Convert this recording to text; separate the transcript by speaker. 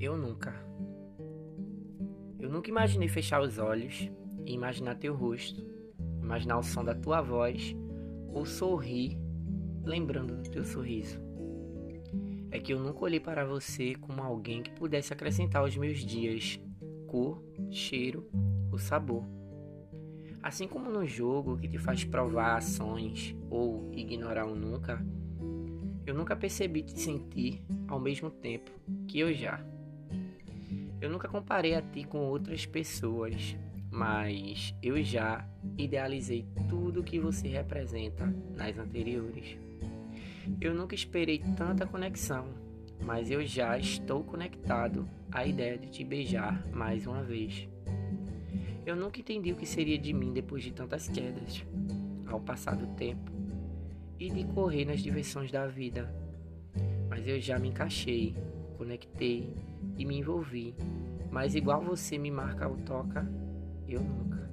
Speaker 1: Eu nunca. Eu nunca imaginei fechar os olhos e imaginar teu rosto, imaginar o som da tua voz ou sorrir lembrando do teu sorriso. É que eu nunca olhei para você como alguém que pudesse acrescentar aos meus dias cor, cheiro ou sabor. Assim como no jogo que te faz provar ações ou ignorar o nunca, eu nunca percebi te sentir ao mesmo tempo que eu já. Eu nunca comparei a ti com outras pessoas, mas eu já idealizei tudo que você representa nas anteriores. Eu nunca esperei tanta conexão, mas eu já estou conectado à ideia de te beijar mais uma vez. Eu nunca entendi o que seria de mim depois de tantas quedas, ao passar do tempo e de correr nas diversões da vida, mas eu já me encaixei, conectei e me envolvi. Mas igual você me marca ou toca, eu nunca.